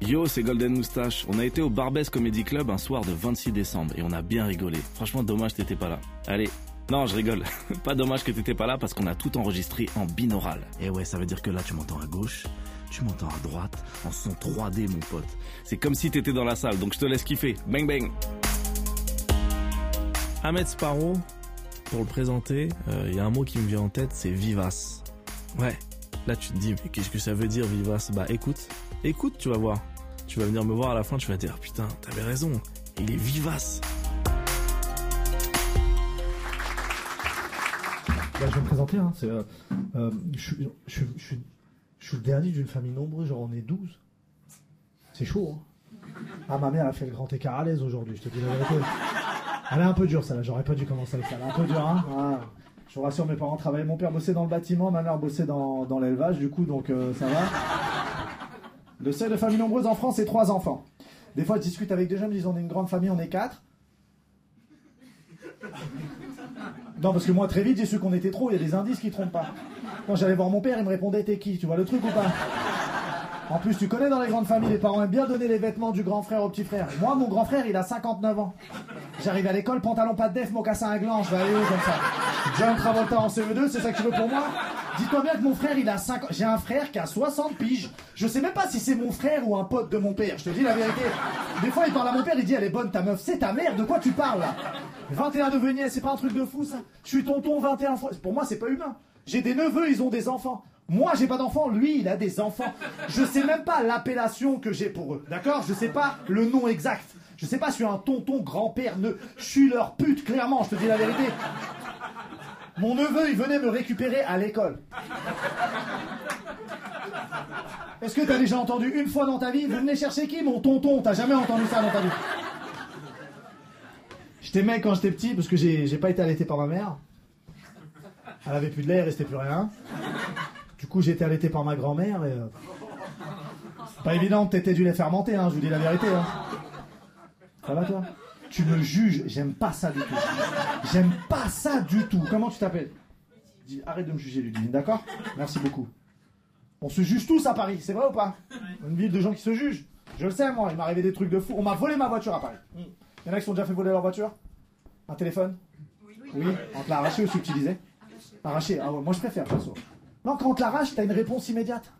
Yo, c'est Golden Moustache. On a été au Barbès Comedy Club un soir de 26 décembre et on a bien rigolé. Franchement, dommage t'étais pas là. Allez. Non, je rigole. pas dommage que t'étais pas là parce qu'on a tout enregistré en binaural. Et ouais, ça veut dire que là, tu m'entends à gauche, tu m'entends à droite, en son 3D, mon pote. C'est comme si t'étais dans la salle, donc je te laisse kiffer. Bang bang. Ahmed Sparrow, pour le présenter, il y a un mot qui me vient en tête, c'est vivace. Ouais. Là, tu te dis, mais qu'est-ce que ça veut dire, vivace Bah, écoute. Écoute, tu vas voir. Tu vas venir me voir à la fin, tu vas dire, putain, t'avais raison. Il est vivace. Bah, je vais me présenter. Hein. Euh, euh, je, suis- je je suis- le dernier d'une famille nombreuse, genre on est 12. C'est chaud. Hein. Ah, ma mère a fait le grand écart à l'aise aujourd'hui, je te dis la vérité. Elle est un peu dure, celle-là. J'aurais pas dû commencer avec ça. Elle est un peu dure, hein. Ah. Je vous rassure, mes parents travaillaient. Mon père bossait dans le bâtiment, ma mère bossait dans, dans l'élevage, du coup, donc euh, ça va. Le seuil de famille nombreuse en France, c'est trois enfants. Des fois, je discute avec des gens, ils disent on est une grande famille, on est quatre. Non, parce que moi, très vite, j'ai su qu'on était trop. Il y a des indices qui trompent pas. Quand j'allais voir mon père, il me répondait T'es qui? Tu vois le truc ou pas? En plus, tu connais dans les grandes familles, les parents aiment bien donner les vêtements du grand frère au petit frère. Moi, mon grand frère, il a 59 ans. J'arrive à l'école, pantalon pas de def, mocassin à gland, je vais aller où comme ça John Travolta en CE2, c'est ça que tu veux pour moi? Dis-toi bien que mon frère, il a 5 J'ai un frère qui a 60 piges. Je sais même pas si c'est mon frère ou un pote de mon père, je te dis la vérité. Des fois, il parle à mon père, il dit Elle est bonne ta meuf. C'est ta mère, de quoi tu parles là? 21 neveux nièces, c'est pas un truc de fou ça? Je suis tonton 21 fois. Pour moi, c'est pas humain. J'ai des neveux, ils ont des enfants. Moi, j'ai pas d'enfants, lui, il a des enfants. Je sais même pas l'appellation que j'ai pour eux, d'accord? Je sais pas le nom exact. Je sais pas si je suis un tonton, grand-père, ne... Je suis leur pute, clairement, je te dis la vérité. Mon neveu, il venait me récupérer à l'école. Est-ce que t'as déjà entendu une fois dans ta vie Vous venez chercher qui, mon tonton? T'as jamais entendu ça dans ta vie? Je t'aimais quand j'étais petit parce que j'ai pas été allaité par ma mère. Elle avait plus de lait, il restait plus rien. Du coup, j'ai été allaité par ma grand-mère et. euh, c'est Pas évident de téter du lait fermenté, hein, je vous dis la vérité. Hein. Ça va toi? Tu me juges, j'aime pas ça du tout. J'aime pas ça du tout. Comment tu t'appelles? Dis, Arrête de me juger, Ludivine, d'accord? Merci beaucoup. On se juge tous à Paris, c'est vrai ou pas? Une ville de gens qui se jugent. Je le sais, moi, il m'est arrivé des trucs de fou. On m'a volé ma voiture à Paris. Il y en a qui sont déjà fait voler leur voiture? Un téléphone? Oui. On te l'a arraché ou subtilisé Arraché, ah ouais, moi je préfère, perso. Non, quand on te l'arrache, t'as une réponse immédiate.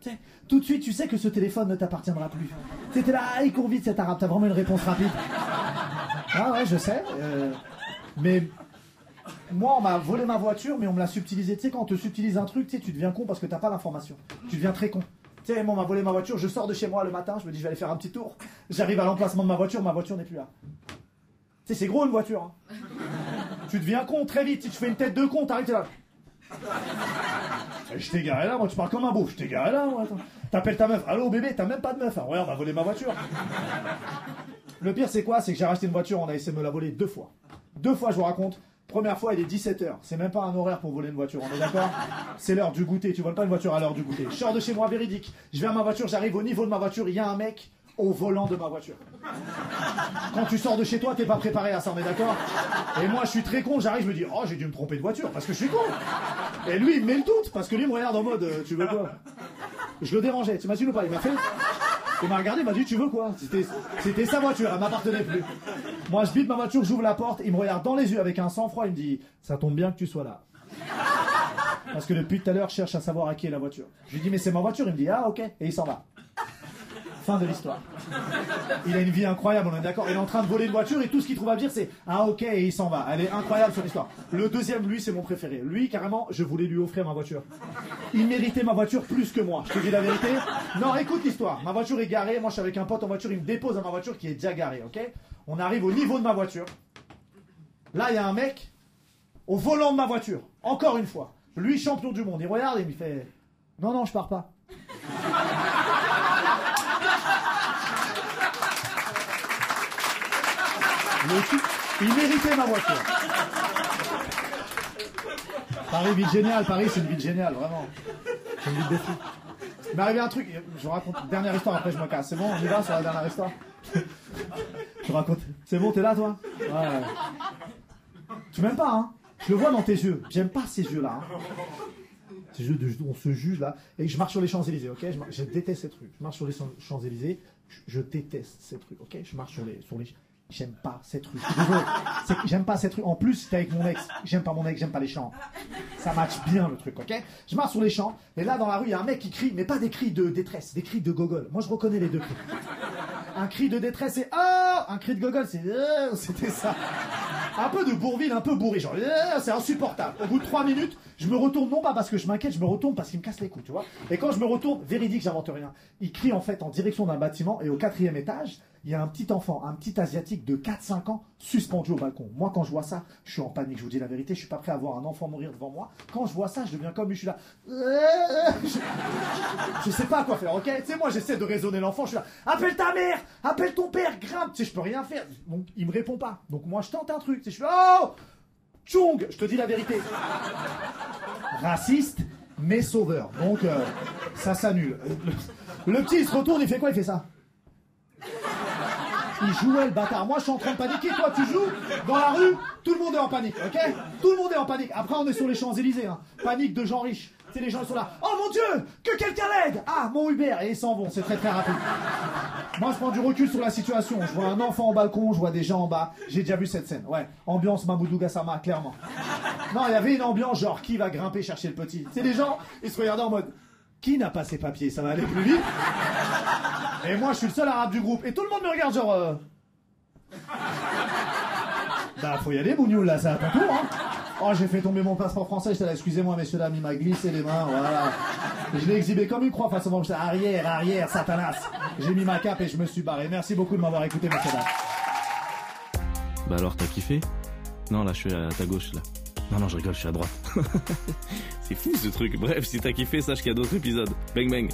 Tout de suite, tu sais que ce téléphone ne t'appartiendra plus. T'es là, ah, il vite cet arabe, t'as vraiment une réponse rapide. Ah ouais, je sais. euh, mais moi, on m'a volé ma voiture, mais on me l'a subtilisé. Tu sais, quand on te subtilise un truc, tu deviens con parce que t'as pas l'information. Tu deviens très con. Tu sais, moi, on m'a volé ma voiture, je sors de chez moi le matin, je me dis, je vais aller faire un petit tour. J'arrive à l'emplacement de ma voiture, ma voiture n'est plus là. Tu sais, c'est gros une voiture. hein. Tu deviens con très vite. Si tu fais une tête de con, t'arrives, t'es là. Je t'ai garé là, moi, tu parles comme un beau. Je t'ai garé là, moi. T'appelles ta meuf. Allô, bébé, t'as même pas de meuf. hein. Ouais, on m'a volé ma voiture. Le pire, c'est quoi? C'est que j'ai racheté une voiture, on a essayé de me la voler deux fois. Deux fois, je vous raconte. Première fois, il est 17h. C'est même pas un horaire pour voler une voiture, on est d'accord? C'est l'heure du goûter. Tu voles pas une voiture à l'heure du goûter. Je sors de chez moi, véridique. Je vais à ma voiture, j'arrive au niveau de ma voiture, il y a un mec au volant de ma voiture. Quand tu sors de chez toi, t'es pas préparé à ça, est d'accord? Et moi, je suis très con, j'arrive, je me dis, oh, j'ai dû me tromper de voiture, parce que je suis con. Et lui, il me met le doute, parce que lui, il me regarde en mode, euh, tu veux quoi? Je le dérangeais, tu imagines ou pas? Il m'a fait. Il m'a regardé, il m'a dit, tu veux quoi? C'était sa voiture, elle m'appartenait plus. Moi, je bite ma voiture, j'ouvre la porte, il me regarde dans les yeux avec un sang-froid, il me dit, ça tombe bien que tu sois là. Parce que depuis tout à l'heure, je cherche à savoir à qui est la voiture. Je lui dis, mais c'est ma voiture, il me dit, ah, ok, et il s'en va. Fin de l'histoire. Il a une vie incroyable, on est d'accord. Il est en train de voler une voiture et tout ce qu'il trouve à dire, c'est Ah, ok, et il s'en va. Elle est incroyable sur l'histoire. Le deuxième, lui, c'est mon préféré. Lui, carrément, je voulais lui offrir ma voiture. Il méritait ma voiture plus que moi. Je te dis la vérité. Non, écoute l'histoire. Ma voiture est garée. Moi, je suis avec un pote en voiture. Il me dépose à ma voiture qui est déjà garée, ok? On arrive au niveau de ma voiture. Là, il y a un mec au volant de ma voiture. Encore une fois. Lui, champion du monde. Il regarde et il me fait Non, non, je pars pas. Il méritait ma voiture. Paris, ville géniale. Paris, c'est une ville géniale, vraiment. C'est une ville de. Il m'est arrivé un truc, je vous raconte dernière histoire, après je me casse. C'est bon, on y va sur la dernière histoire Je raconte. C'est bon, t'es là, toi Ouais. Tu m'aimes pas, hein Je le vois dans tes yeux. J'aime pas ces yeux-là. hein. Ces jeux de, on se juge là. Et je marche sur les Champs-Élysées, ok je, déteste ces trucs. Je marche sur les Champs- Champs-Élysées. Je, je déteste ces trucs, ok Je marche sur les, sur les. J'aime pas. C'est que J'aime pas ces trucs. En plus, t'es avec mon ex. J'aime pas mon ex, j'aime pas les champs. Ça match bien le truc, ok? Je marche sur les champs. Et là, dans la rue, il y a un mec qui crie, mais pas des cris de détresse, des cris de gogol. Moi, je reconnais les deux cris. Un cri de détresse, c'est oh Un cri de gogol, c'est oh C'était ça. Un peu de bourville, un peu bourré, genre oh c'est insupportable. Au bout de trois minutes, je me retourne non pas parce que je m'inquiète, je me retourne parce qu'il me casse les couilles, tu vois? Et quand je me retourne, véridique, j'invente rien. Il crie en fait en direction d'un bâtiment et au quatrième étage, il y a un petit enfant, un petit asiatique de 4-5 ans suspendu au balcon. Moi, quand je vois ça, je suis en panique, je vous dis la vérité, je suis pas prêt à voir un enfant mourir devant moi. Quand je vois ça, je deviens comme lui, je suis là. Je, je sais pas quoi faire, ok? Tu sais, moi, j'essaie de raisonner l'enfant, je suis là. Appelle ta mère Appelle ton père Grimpe Tu sais, je peux rien faire. Donc, il me répond pas. Donc, moi, je tente un truc. Tu je suis là. Oh Chung Je te dis la vérité. Raciste, mais sauveur. Donc, euh, ça s'annule. Le, le petit, il se retourne, il fait quoi? Il fait ça. Il jouait le bâtard. Moi, je suis en train de paniquer. Toi, tu joues dans la rue. Tout le monde est en panique, ok? Tout le monde est en panique. Après, on est sur les Champs-Élysées. Hein. Panique de gens riches. Sais, les gens ils sont là. Oh mon Dieu Que quelqu'un l'aide Ah, mon Uber. Et ils s'en vont. C'est très très rapide. Moi, je prends du recul sur la situation. Je vois un enfant au balcon, je vois des gens en bas. J'ai déjà vu cette scène. Ouais. Ambiance Mamoudou Gassama, clairement. Non, il y avait une ambiance genre qui va grimper chercher le petit? C'est les gens, ils se regardaient en mode qui n'a pas ses papiers? Ça va aller plus vite. Et moi, je suis le seul arabe du groupe. Et tout le monde me regarde genre. euh, Bah, faut y aller, Bougnoul, là, c'est à ton tour, hein. Oh, j'ai fait tomber mon passeport français, j'étais là, excusez-moi, messieurs, dames, il m'a glissé les mains, voilà. Je l'ai exhibé comme une croix face au j'étais arrière, arrière, Satanas. J'ai mis ma cape et je me suis barré. Merci beaucoup de m'avoir écouté, messieurs, dames. Bah alors, t'as kiffé? Non, là, je suis à ta gauche, là. Non, non, je rigole, je suis à droite. C'est fou ce truc. Bref, si t'as kiffé, sache qu'il y a d'autres épisodes. Bang bang.